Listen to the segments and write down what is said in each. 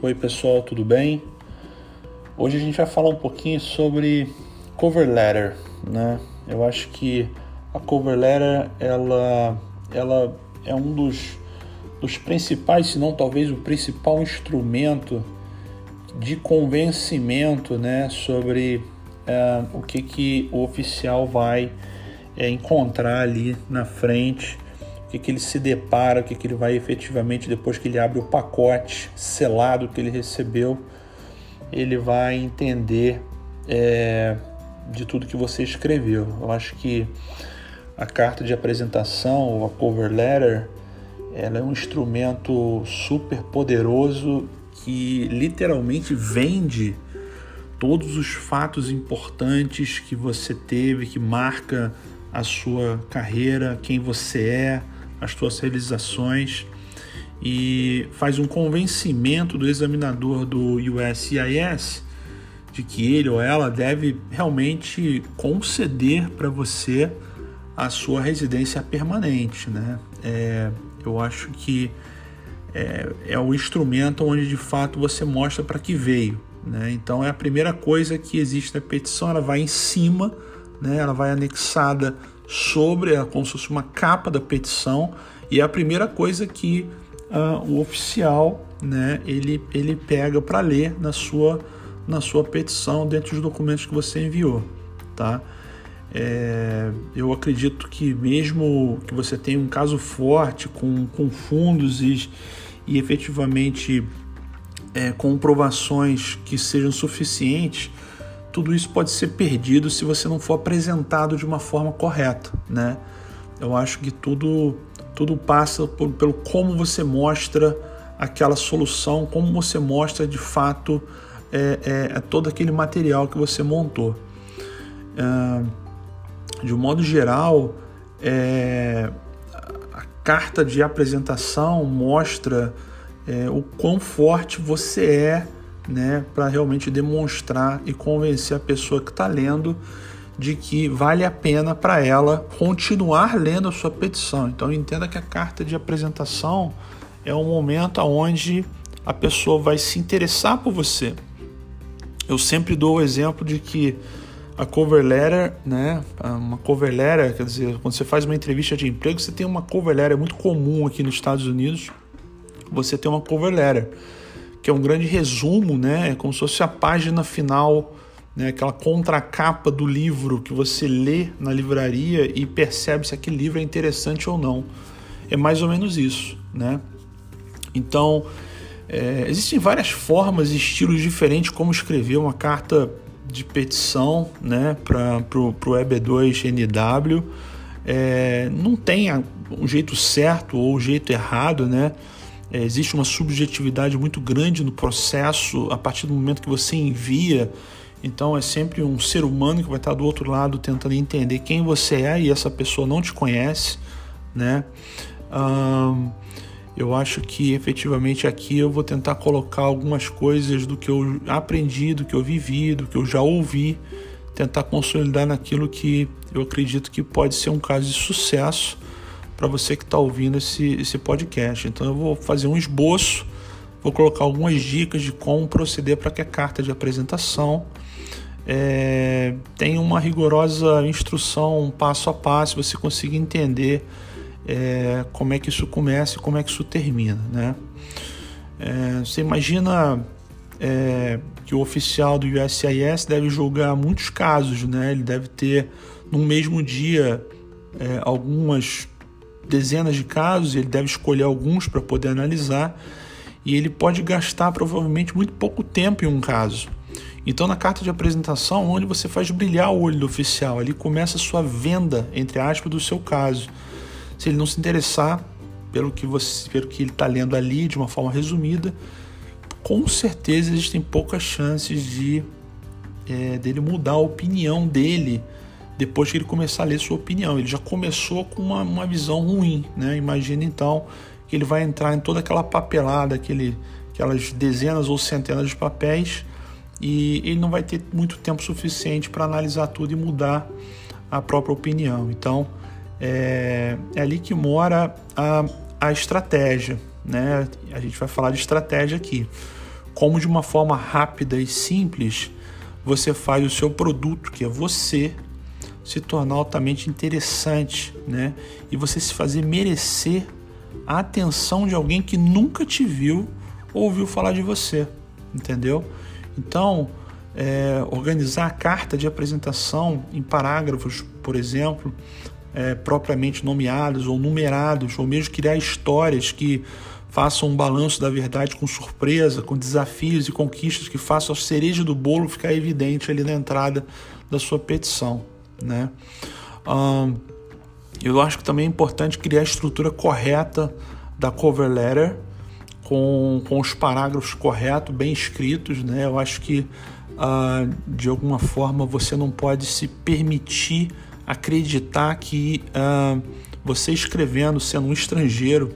Oi pessoal, tudo bem? Hoje a gente vai falar um pouquinho sobre cover letter, né? Eu acho que a cover letter ela, ela é um dos, dos principais, se não talvez o principal instrumento de convencimento, né, sobre é, o que que o oficial vai é, encontrar ali na frente o que, que ele se depara, o que, que ele vai efetivamente, depois que ele abre o pacote selado que ele recebeu, ele vai entender é, de tudo que você escreveu. Eu acho que a carta de apresentação, a cover letter, ela é um instrumento super poderoso que literalmente vende todos os fatos importantes que você teve, que marca a sua carreira, quem você é, as suas realizações e faz um convencimento do examinador do USCIS de que ele ou ela deve realmente conceder para você a sua residência permanente, né? É, eu acho que é, é o instrumento onde de fato você mostra para que veio, né? Então é a primeira coisa que existe na petição, ela vai em cima, né? Ela vai anexada sobre a, como se fosse uma capa da petição e é a primeira coisa que uh, o oficial né, ele, ele pega para ler na sua, na sua petição dentro dos documentos que você enviou. Tá? É, eu acredito que mesmo que você tenha um caso forte com, com fundos e, e efetivamente é, comprovações que sejam suficientes, tudo isso pode ser perdido se você não for apresentado de uma forma correta, né? Eu acho que tudo tudo passa por, pelo como você mostra aquela solução, como você mostra de fato é, é, é todo aquele material que você montou. É, de um modo geral, é, a carta de apresentação mostra é, o quão forte você é né, para realmente demonstrar e convencer a pessoa que está lendo de que vale a pena para ela continuar lendo a sua petição. Então entenda que a carta de apresentação é um momento onde a pessoa vai se interessar por você. Eu sempre dou o exemplo de que a cover letter, né, uma cover letter, quer dizer, quando você faz uma entrevista de emprego, você tem uma cover letter é muito comum aqui nos Estados Unidos. Você tem uma cover letter que é um grande resumo, né? É como se fosse a página final, né? aquela contracapa do livro que você lê na livraria e percebe se aquele livro é interessante ou não. É mais ou menos isso, né? Então, é, existem várias formas e estilos diferentes como escrever uma carta de petição né, para o EB2NW. É, não tem um jeito certo ou um jeito errado, né? É, existe uma subjetividade muito grande no processo a partir do momento que você envia. Então é sempre um ser humano que vai estar do outro lado tentando entender quem você é e essa pessoa não te conhece, né? eu acho que efetivamente aqui eu vou tentar colocar algumas coisas do que eu aprendi, do que eu vivi, do que eu já ouvi, tentar consolidar naquilo que eu acredito que pode ser um caso de sucesso para você que está ouvindo esse, esse podcast. Então eu vou fazer um esboço, vou colocar algumas dicas de como proceder para que a carta de apresentação é, tenha uma rigorosa instrução passo a passo, você consiga entender é, como é que isso começa e como é que isso termina. Né? É, você imagina é, que o oficial do USCIS deve julgar muitos casos, né? ele deve ter no mesmo dia é, algumas dezenas de casos, ele deve escolher alguns para poder analisar e ele pode gastar provavelmente muito pouco tempo em um caso. Então, na carta de apresentação, onde você faz brilhar o olho do oficial, ali começa a sua venda, entre aspas, do seu caso. Se ele não se interessar pelo que, você, pelo que ele está lendo ali de uma forma resumida, com certeza existem poucas chances de é, dele mudar a opinião dele depois que ele começar a ler sua opinião. Ele já começou com uma, uma visão ruim, né? Imagina então que ele vai entrar em toda aquela papelada, aquele, aquelas dezenas ou centenas de papéis e ele não vai ter muito tempo suficiente para analisar tudo e mudar a própria opinião. Então é, é ali que mora a, a estratégia, né? A gente vai falar de estratégia aqui. como de uma forma rápida e simples você faz o seu produto, que é você, se tornar altamente interessante, né? E você se fazer merecer a atenção de alguém que nunca te viu ou ouviu falar de você, entendeu? Então, é, organizar a carta de apresentação em parágrafos, por exemplo, é, propriamente nomeados ou numerados, ou mesmo criar histórias que façam um balanço da verdade com surpresa, com desafios e conquistas que façam a cereja do bolo ficar evidente ali na entrada da sua petição, né? eu acho que também é importante criar a estrutura correta da cover letter, com, com os parágrafos corretos, bem escritos, né? Eu acho que uh, de alguma forma você não pode se permitir acreditar que uh, você escrevendo, sendo um estrangeiro,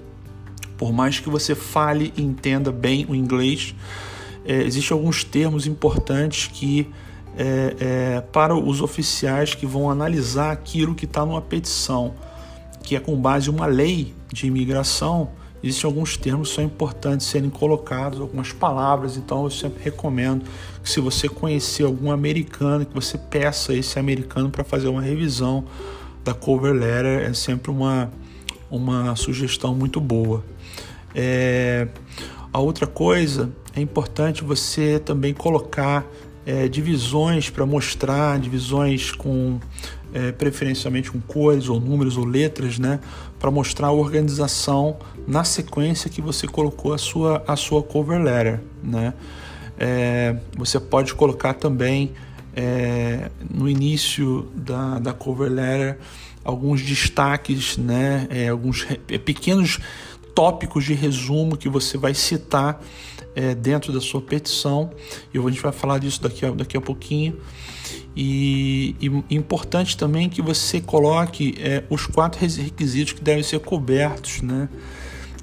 por mais que você fale e entenda bem o inglês, é, existem alguns termos importantes que é, é, para os oficiais que vão analisar aquilo que está numa petição, que é com base em uma lei de imigração, existem alguns termos que são importantes serem colocados, algumas palavras, então eu sempre recomendo que se você conhecer algum americano, que você peça esse americano para fazer uma revisão da cover letter, é sempre uma, uma sugestão muito boa. É, a outra coisa é importante você também colocar é, divisões para mostrar, divisões com é, preferencialmente com cores ou números ou letras, né, para mostrar a organização na sequência que você colocou a sua, a sua cover letter, né. É, você pode colocar também é, no início da, da cover letter alguns destaques, né, é, alguns pequenos tópicos de resumo que você vai citar é, dentro da sua petição. E a gente vai falar disso daqui a, daqui a pouquinho. E, e importante também que você coloque é, os quatro requisitos que devem ser cobertos, né?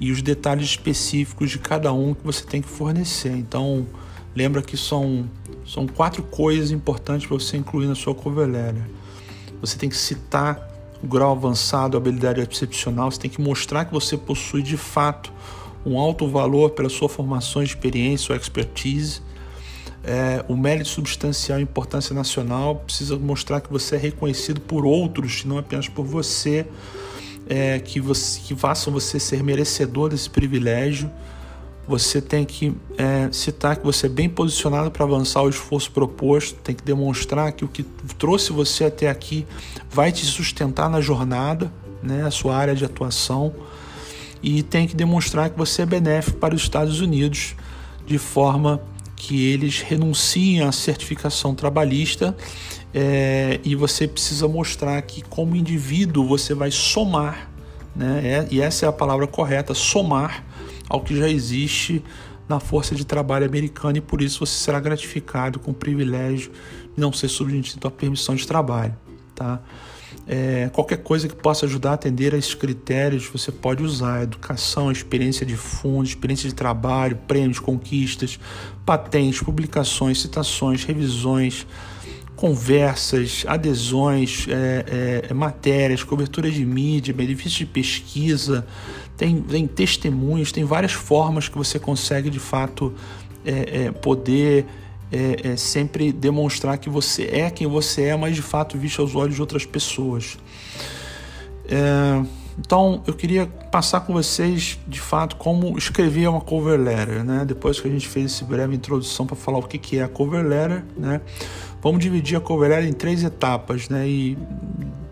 E os detalhes específicos de cada um que você tem que fornecer. Então, lembra que são, são quatro coisas importantes para você incluir na sua letter. Você tem que citar o grau avançado, a habilidade excepcional, você tem que mostrar que você possui de fato um alto valor pela sua formação, experiência ou expertise. É, o mérito substancial e importância nacional precisa mostrar que você é reconhecido por outros, não apenas por você, é, que, você que façam você ser merecedor desse privilégio. Você tem que é, citar que você é bem posicionado para avançar o esforço proposto, tem que demonstrar que o que trouxe você até aqui vai te sustentar na jornada, né, a sua área de atuação e tem que demonstrar que você é benéfico para os Estados Unidos de forma que eles renunciem à certificação trabalhista é, e você precisa mostrar que como indivíduo você vai somar, né? É, e essa é a palavra correta, somar ao que já existe na força de trabalho americana e por isso você será gratificado com o privilégio de não ser submetido à permissão de trabalho, tá? É, qualquer coisa que possa ajudar a atender a esses critérios você pode usar: educação, experiência de fundo, experiência de trabalho, prêmios, conquistas, patentes, publicações, citações, revisões, conversas, adesões, é, é, matérias, cobertura de mídia, benefícios de pesquisa, tem, tem testemunhos, tem várias formas que você consegue de fato é, é, poder é, é, sempre demonstrar que você é quem você é, mas de fato visto aos olhos de outras pessoas. É, então eu queria passar com vocês de fato como escrever uma cover letter, né? Depois que a gente fez essa breve introdução para falar o que, que é a cover letter, né? Vamos dividir a cover letter em três etapas, né? E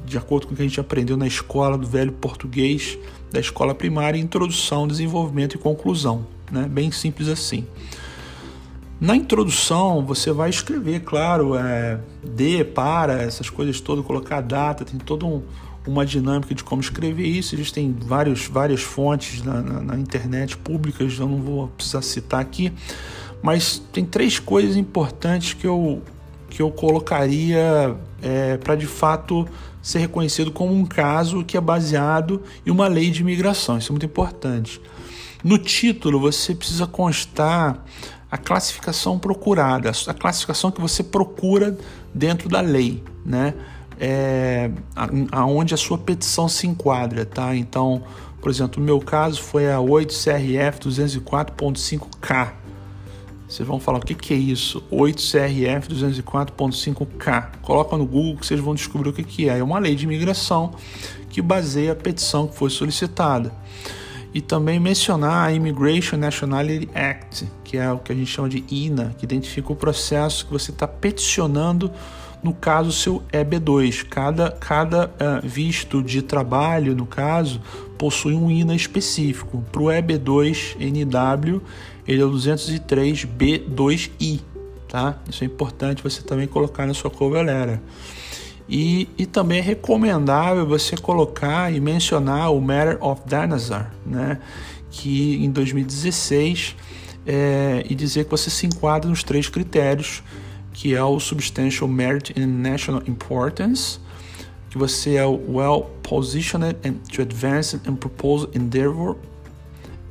de acordo com o que a gente aprendeu na escola do velho português da escola primária, introdução, desenvolvimento e conclusão, né? Bem simples assim. Na introdução, você vai escrever, claro, é, de, para, essas coisas todas, colocar data, tem toda um, uma dinâmica de como escrever isso. Existem vários, várias fontes na, na, na, internet públicas, eu não vou precisar citar aqui, mas tem três coisas importantes que eu, que eu colocaria é, para de fato ser reconhecido como um caso que é baseado em uma lei de imigração. Isso é muito importante. No título, você precisa constar a classificação procurada, a classificação que você procura dentro da lei, né? É, aonde a sua petição se enquadra, tá? Então, por exemplo, no meu caso foi a 8 CRF 204.5K. Vocês vão falar o que, que é isso? 8CRF 204.5K. Coloca no Google que vocês vão descobrir o que, que é. É uma lei de imigração que baseia a petição que foi solicitada. E também mencionar a Immigration Nationality Act, que é o que a gente chama de INA, que identifica o processo que você está peticionando no caso seu EB2. Cada, cada uh, visto de trabalho, no caso, possui um INA específico. Para o EB2 NW, ele é o 203B2I, tá? Isso é importante você também colocar na sua cover letter. E, e também é recomendável você colocar e mencionar o Matter of Dinosaur, né? Que em 2016 é, e dizer que você se enquadra nos três critérios que é o Substantial Merit in National Importance, que você é well positioned to advance and propose endeavor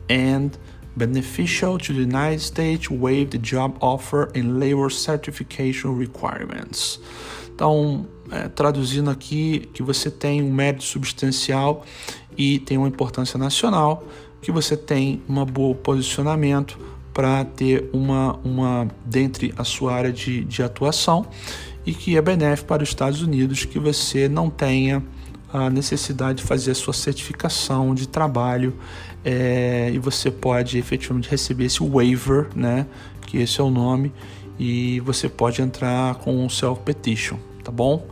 and beneficial to the United States waive the job offer and labor certification requirements. Então, é, traduzindo aqui, que você tem um mérito substancial e tem uma importância nacional, que você tem um bom posicionamento para ter uma, uma dentre a sua área de, de atuação e que é benéfico para os Estados Unidos que você não tenha a necessidade de fazer a sua certificação de trabalho é, e você pode efetivamente receber esse waiver, né, que esse é o nome, e você pode entrar com um self-petition, tá bom?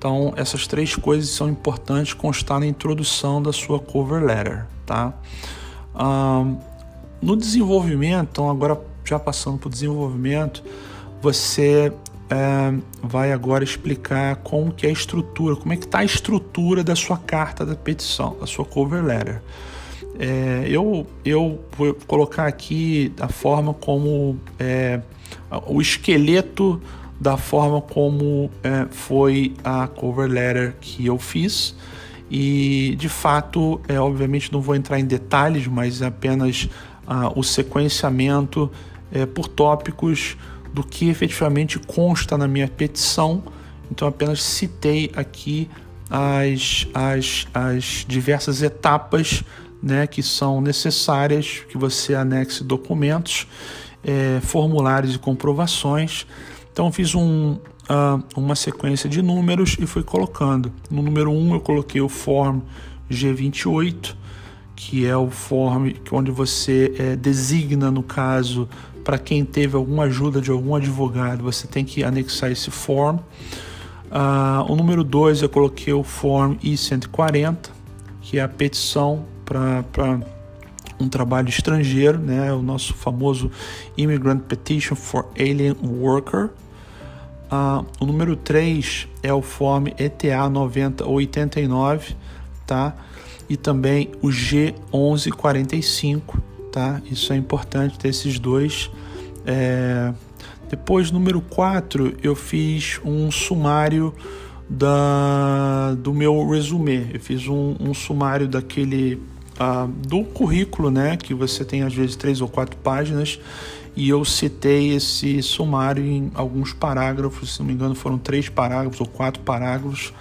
Então, essas três coisas são importantes constar na introdução da sua cover letter, tá? Um, no desenvolvimento, então agora já passando para o desenvolvimento, você é, vai agora explicar como que é a estrutura, como é que está a estrutura da sua carta da petição, da sua cover letter. É, eu, eu vou colocar aqui a forma como é, o esqueleto da forma como é, foi a cover letter que eu fiz e de fato, é, obviamente não vou entrar em detalhes, mas apenas ah, o sequenciamento é, por tópicos do que efetivamente consta na minha petição. Então, apenas citei aqui as, as, as diversas etapas né, que são necessárias que você anexe documentos, é, formulários e comprovações. Então, fiz um, uh, uma sequência de números e fui colocando. No número 1, um, eu coloquei o Form G28 que é o form onde você é, designa, no caso, para quem teve alguma ajuda de algum advogado, você tem que anexar esse form. Uh, o número 2 eu coloquei o form I-140, que é a petição para um trabalho estrangeiro, né? o nosso famoso Immigrant Petition for Alien Worker. Uh, o número 3 é o form ETA 9089, tá? e também o G1145, tá? Isso é importante ter esses dois. É... Depois, número 4, eu fiz um sumário da, do meu resumê. Eu fiz um, um sumário daquele uh, do currículo, né? Que você tem às vezes três ou quatro páginas. E eu citei esse sumário em alguns parágrafos, se não me engano, foram três parágrafos ou quatro parágrafos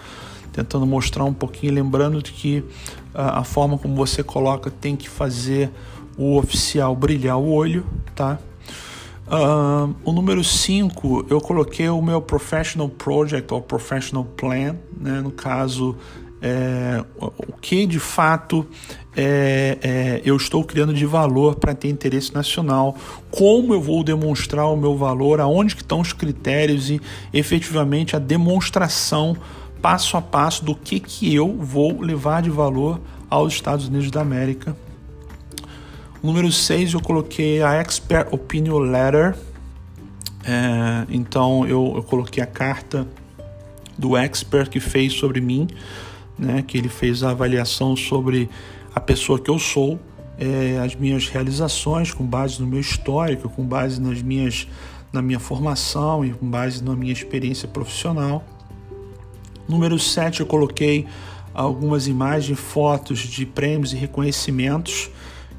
tentando mostrar um pouquinho, lembrando que a, a forma como você coloca tem que fazer o oficial brilhar o olho, tá? Uh, o número 5, eu coloquei o meu Professional Project ou Professional Plan, né? no caso, é, o que de fato é, é, eu estou criando de valor para ter interesse nacional, como eu vou demonstrar o meu valor, aonde que estão os critérios e efetivamente a demonstração passo a passo do que, que eu vou levar de valor aos Estados Unidos da América. número 6 eu coloquei a Expert Opinion Letter. É, então eu, eu coloquei a carta do expert que fez sobre mim, né, que ele fez a avaliação sobre a pessoa que eu sou, é, as minhas realizações com base no meu histórico, com base nas minhas, na minha formação e com base na minha experiência profissional. Número 7, eu coloquei algumas imagens, fotos de prêmios e reconhecimentos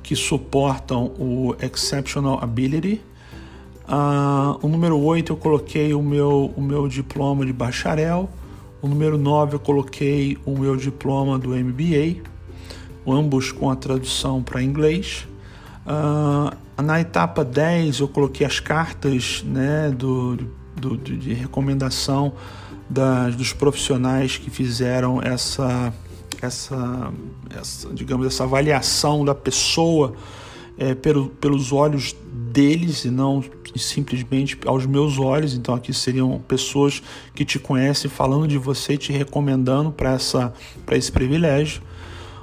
que suportam o Exceptional Ability. Uh, o número 8 eu coloquei o meu, o meu diploma de bacharel. O número 9 eu coloquei o meu diploma do MBA, ambos com a tradução para inglês. Uh, na etapa 10 eu coloquei as cartas né, do, do, de recomendação das, dos profissionais que fizeram essa, essa, essa, digamos, essa avaliação da pessoa é, pelo, pelos olhos deles e não simplesmente aos meus olhos. Então aqui seriam pessoas que te conhecem falando de você, te recomendando para esse privilégio.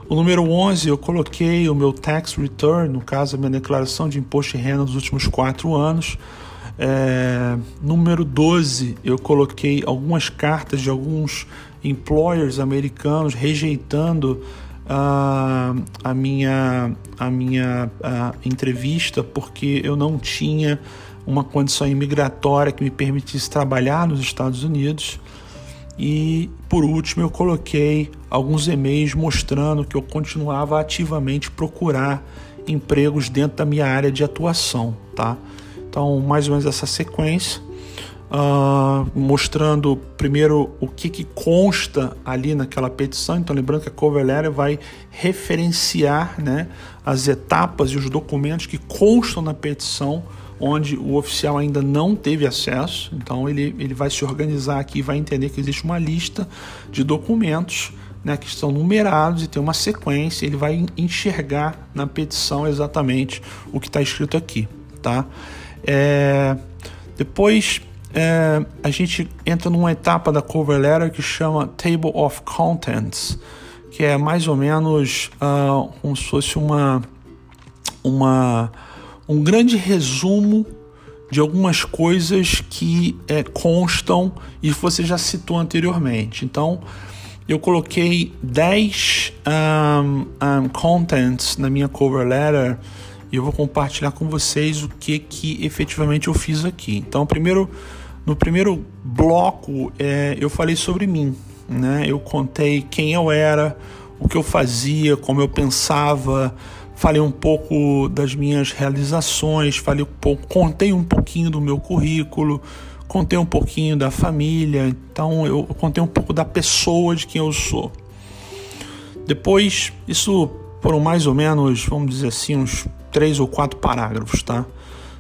O número 11 eu coloquei o meu tax return, no caso a minha declaração de imposto de renda dos últimos quatro anos. É, número 12 eu coloquei algumas cartas de alguns employers americanos rejeitando uh, a minha, a minha uh, entrevista porque eu não tinha uma condição imigratória que me permitisse trabalhar nos Estados Unidos. E por último, eu coloquei alguns e-mails mostrando que eu continuava ativamente procurar empregos dentro da minha área de atuação, tá? Então, mais ou menos essa sequência, uh, mostrando primeiro o que, que consta ali naquela petição. Então, lembrando que a cover letter vai referenciar né, as etapas e os documentos que constam na petição onde o oficial ainda não teve acesso. Então ele, ele vai se organizar aqui vai entender que existe uma lista de documentos né, que estão numerados e tem uma sequência. Ele vai enxergar na petição exatamente o que está escrito aqui. Tá? É, depois é, a gente entra numa etapa da cover letter que chama Table of Contents, que é mais ou menos uh, como se fosse uma, uma um grande resumo de algumas coisas que é, constam e você já citou anteriormente. Então, eu coloquei 10 um, um, contents na minha cover letter e eu vou compartilhar com vocês o que, que efetivamente eu fiz aqui. Então, primeiro, no primeiro bloco, é, eu falei sobre mim. Né? Eu contei quem eu era, o que eu fazia, como eu pensava, falei um pouco das minhas realizações, falei um pouco, contei um pouquinho do meu currículo, contei um pouquinho da família, então eu contei um pouco da pessoa de quem eu sou. Depois, isso foram mais ou menos, vamos dizer assim, uns três ou quatro parágrafos, tá?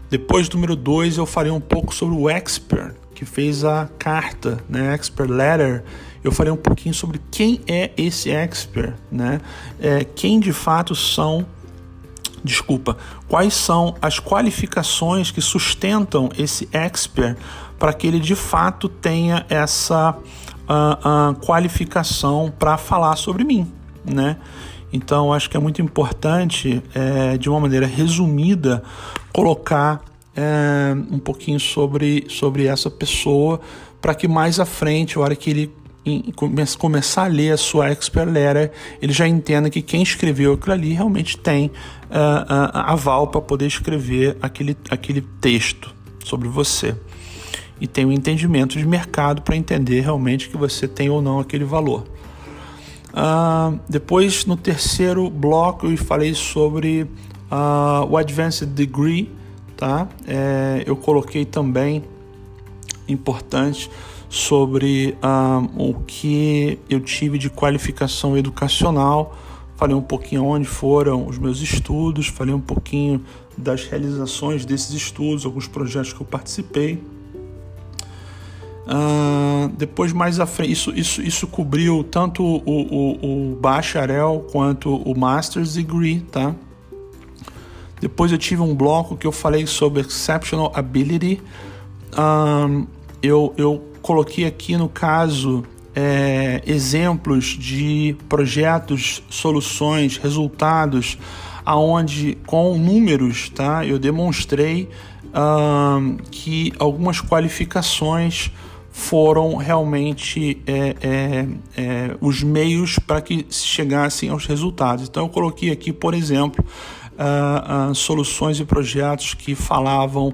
Depois, número dois, eu falei um pouco sobre o expert que fez a carta, né, expert letter. Eu falei um pouquinho sobre quem é esse expert, né? É, quem de fato são desculpa, quais são as qualificações que sustentam esse expert para que ele de fato tenha essa uh, uh, qualificação para falar sobre mim, né? Então acho que é muito importante, é, de uma maneira resumida, colocar é, um pouquinho sobre, sobre essa pessoa para que mais à frente, a hora que ele começar a ler a sua expert letter, ele já entenda que quem escreveu aquilo ali realmente tem uh, uh, aval para poder escrever aquele, aquele texto sobre você. E tem um entendimento de mercado para entender realmente que você tem ou não aquele valor. Uh, depois, no terceiro bloco, eu falei sobre uh, o Advanced Degree, tá? É, eu coloquei também importante sobre um, o que eu tive de qualificação educacional, falei um pouquinho onde foram os meus estudos, falei um pouquinho das realizações desses estudos, alguns projetos que eu participei. Uh, depois mais à frente, isso, isso, isso cobriu tanto o, o, o bacharel quanto o master's degree, tá? Depois eu tive um bloco que eu falei sobre exceptional ability. Um, eu, eu coloquei aqui no caso é, exemplos de projetos, soluções, resultados, aonde com números, tá? Eu demonstrei que algumas qualificações foram realmente é, é, é, os meios para que se chegassem aos resultados. Então eu coloquei aqui, por exemplo, uh, uh, soluções e projetos que falavam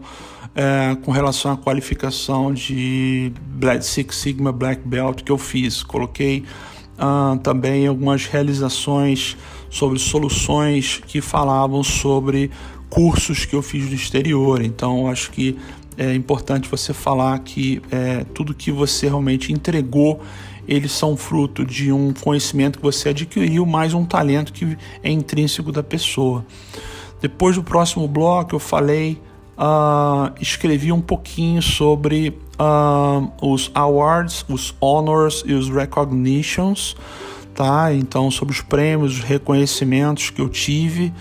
é, com relação à qualificação de Black Six Sigma Black Belt que eu fiz. Coloquei uh, também algumas realizações sobre soluções que falavam sobre cursos que eu fiz no exterior. Então, acho que é importante você falar que é, tudo que você realmente entregou eles são fruto de um conhecimento que você adquiriu, mais um talento que é intrínseco da pessoa. Depois do próximo bloco, eu falei, uh, escrevi um pouquinho sobre uh, os awards, os honors e os recognitions, tá? Então, sobre os prêmios, os reconhecimentos que eu tive.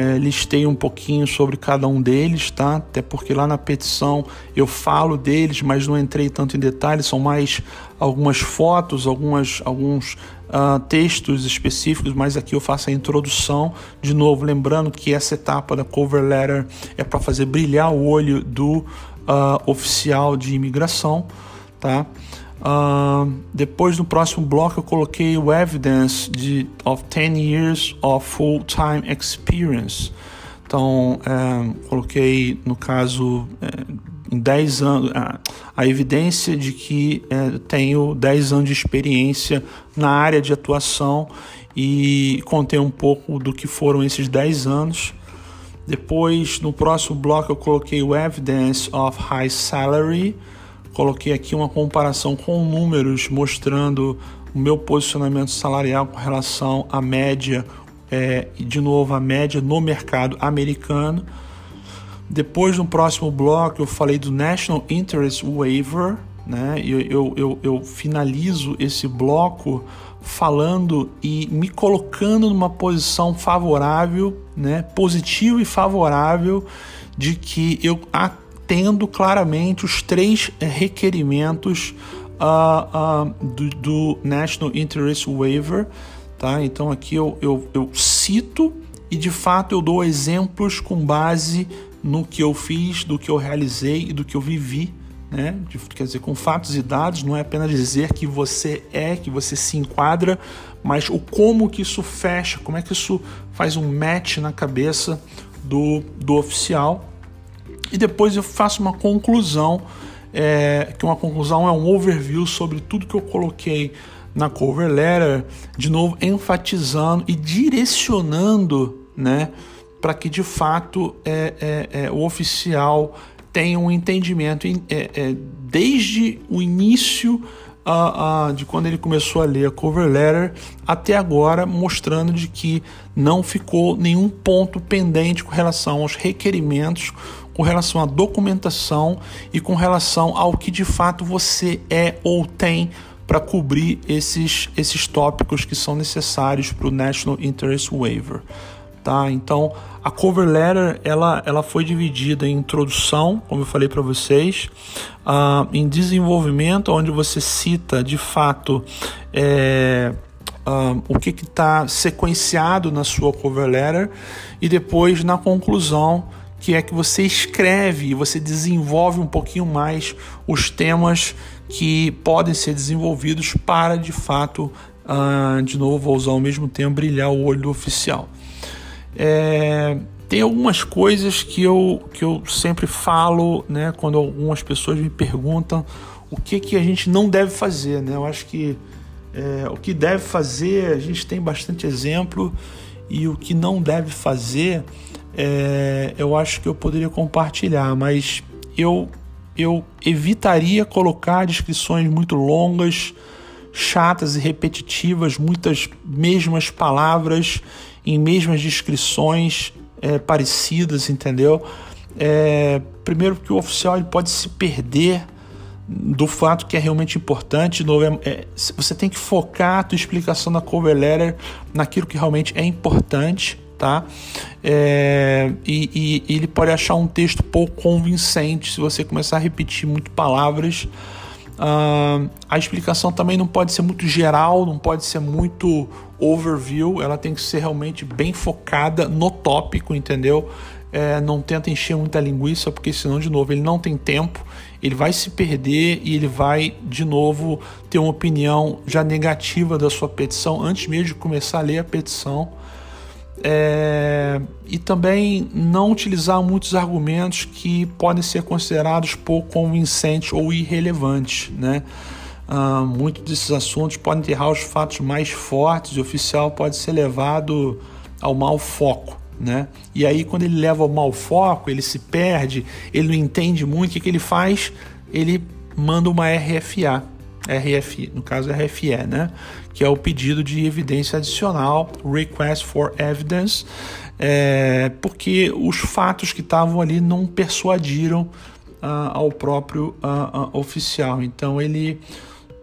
É, listei um pouquinho sobre cada um deles, tá? Até porque lá na petição eu falo deles, mas não entrei tanto em detalhes, são mais algumas fotos, algumas, alguns uh, textos específicos, mas aqui eu faço a introdução. De novo, lembrando que essa etapa da cover letter é para fazer brilhar o olho do uh, oficial de imigração, tá? Uh, depois no próximo bloco eu coloquei o evidence de of 10 years of full-time experience. Então, é, coloquei no caso é, em 10 anos a, a, evidência de que é, tenho 10 anos de experiência na área de atuação e contei um pouco do que foram esses 10 anos. Depois, no próximo bloco, eu coloquei o evidence of high salary Coloquei aqui uma comparação com números mostrando o meu posicionamento salarial com relação à média é, de novo a média no mercado americano. Depois no próximo bloco eu falei do National Interest Waiver, né? Eu, eu, eu, eu finalizo esse bloco falando e me colocando numa posição favorável, né? Positivo e favorável de que eu tendo claramente os três eh, requerimentos uh, uh, do, do, National Interest Waiver. Tá? Então aqui eu, eu, eu cito e de fato eu dou exemplos com base no que eu fiz, do que eu realizei e do que eu vivi. Né? Quer dizer, com fatos e dados, não é apenas dizer que você é, que você se enquadra, mas o como que isso fecha, como é que isso faz um match na cabeça do, do oficial e depois eu faço uma conclusão, é, que uma conclusão é um overview sobre tudo que eu coloquei na cover letter, de novo enfatizando e direcionando, né, para que de fato é, é, é, o oficial tenha um entendimento é, é, desde o início uh, uh, de quando ele começou a ler a cover letter até agora, mostrando de que não ficou nenhum ponto pendente com relação aos requerimentos com relação à documentação e com relação ao que de fato você é ou tem para cobrir esses, esses tópicos que são necessários para o National Interest Waiver. Tá? Então, a cover letter ela, ela foi dividida em introdução, como eu falei para vocês, uh, em desenvolvimento, onde você cita de fato é, uh, o que está sequenciado na sua cover letter, e depois na conclusão que é que você escreve, você desenvolve um pouquinho mais os temas que podem ser desenvolvidos para de fato, uh, de novo, vou usar ao mesmo tempo, brilhar o olho do oficial. É, tem algumas coisas que eu, que eu sempre falo, né, quando algumas pessoas me perguntam o que, que a gente não deve fazer. Né? Eu acho que é, o que deve fazer, a gente tem bastante exemplo, e o que não deve fazer é, eu acho que eu poderia compartilhar, mas eu, eu evitaria colocar descrições muito longas, chatas e repetitivas, muitas mesmas palavras em mesmas descrições é, parecidas, entendeu? É, primeiro porque o oficial ele pode se perder do fato que é realmente importante. novo, é, é, você tem que focar a tua explicação na cover letter naquilo que realmente é importante tá? É, e, e, ele pode achar um texto pouco convincente se você começar a repetir muito palavras. Uh, a explicação também não pode ser muito geral, não pode ser muito overview, ela tem que ser realmente bem focada no tópico, entendeu? É, não tenta encher muita linguiça, porque senão, de novo, ele não tem tempo, ele vai se perder e ele vai, de novo, ter uma opinião já negativa da sua petição antes mesmo de começar a ler a petição. É, e também não utilizar muitos argumentos que podem ser considerados pouco convincentes ou irrelevantes. Né? Ah, muitos desses assuntos podem enterrar os fatos mais fortes e o oficial pode ser levado ao mau foco. Né? E aí, quando ele leva ao mau foco, ele se perde, ele não entende muito, o que, que ele faz? Ele manda uma RFA. RFE, no caso RFE, né? Que é o pedido de evidência adicional, Request for Evidence, é, porque os fatos que estavam ali não persuadiram uh, ao próprio uh, uh, oficial. Então ele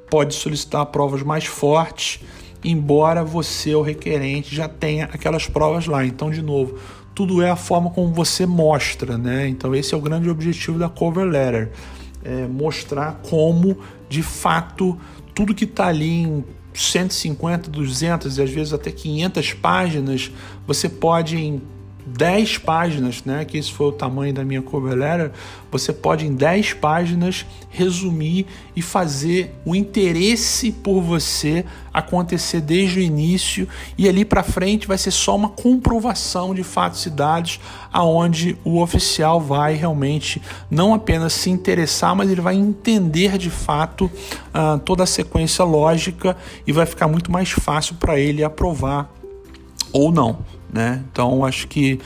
pode solicitar provas mais fortes, embora você, o requerente, já tenha aquelas provas lá. Então, de novo, tudo é a forma como você mostra, né? Então esse é o grande objetivo da cover letter, é mostrar como de fato tudo que está ali em 150, 200 e às vezes até 500 páginas, você pode em 10 páginas, né, que esse foi o tamanho da minha cover letter, você pode em 10 páginas resumir e fazer o interesse por você acontecer desde o início. E ali para frente vai ser só uma comprovação de fatos e dados aonde o oficial vai realmente não apenas se interessar, mas ele vai entender de fato uh, toda a sequência lógica e vai ficar muito mais fácil para ele aprovar ou não né? Então acho que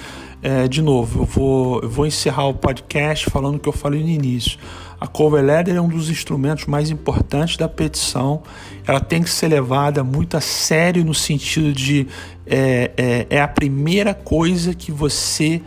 é, de novo eu vou, eu vou encerrar o podcast falando o que eu falei no início. A cover letter é um dos instrumentos mais importantes da petição. Ela tem que ser levada muito a sério no sentido de é, é, é a primeira coisa que você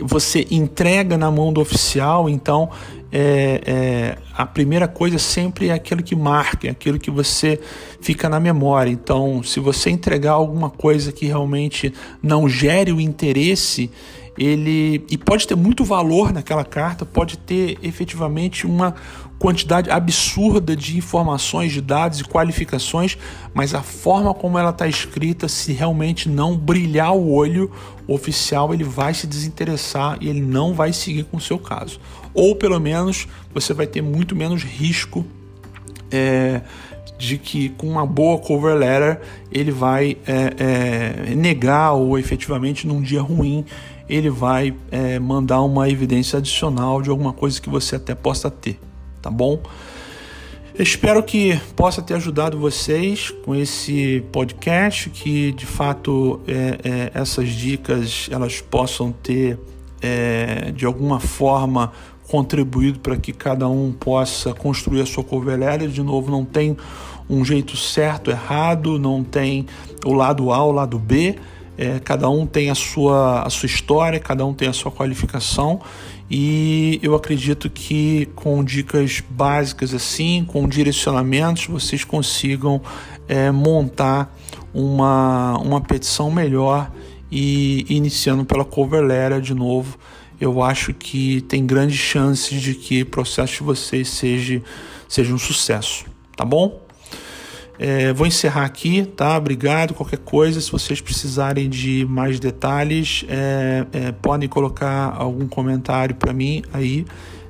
você entrega na mão do oficial, então é, é, a primeira coisa sempre é aquilo que marca, é aquilo que você fica na memória. Então, se você entregar alguma coisa que realmente não gere o interesse, ele e pode ter muito valor naquela carta, pode ter efetivamente uma quantidade absurda de informações, de dados e qualificações, mas a forma como ela está escrita, se realmente não brilhar o olho, o oficial ele vai se desinteressar e ele não vai seguir com o seu caso. Ou pelo menos você vai ter muito menos risco é, de que com uma boa cover letter ele vai é, é, negar ou efetivamente num dia ruim ele vai é, mandar uma evidência adicional de alguma coisa que você até possa ter, tá bom? Espero que possa ter ajudado vocês com esse podcast, que de fato é, é, essas dicas elas possam ter é, de alguma forma contribuído para que cada um possa construir a sua covelera. De novo, não tem um jeito certo, errado, não tem o lado A, o lado B é, cada um tem a sua, a sua história, cada um tem a sua qualificação e eu acredito que com dicas básicas assim, com direcionamentos, vocês consigam é, montar uma, uma petição melhor e iniciando pela cover letter de novo, eu acho que tem grandes chances de que o processo de vocês seja, seja um sucesso, tá bom? É, vou encerrar aqui, tá? Obrigado. Qualquer coisa, se vocês precisarem de mais detalhes, é, é, podem colocar algum comentário para mim aí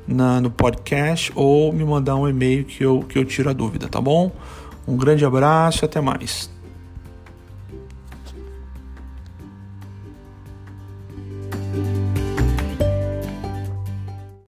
na, no podcast ou me mandar um e-mail que eu, que eu tiro a dúvida, tá bom? Um grande abraço e até mais.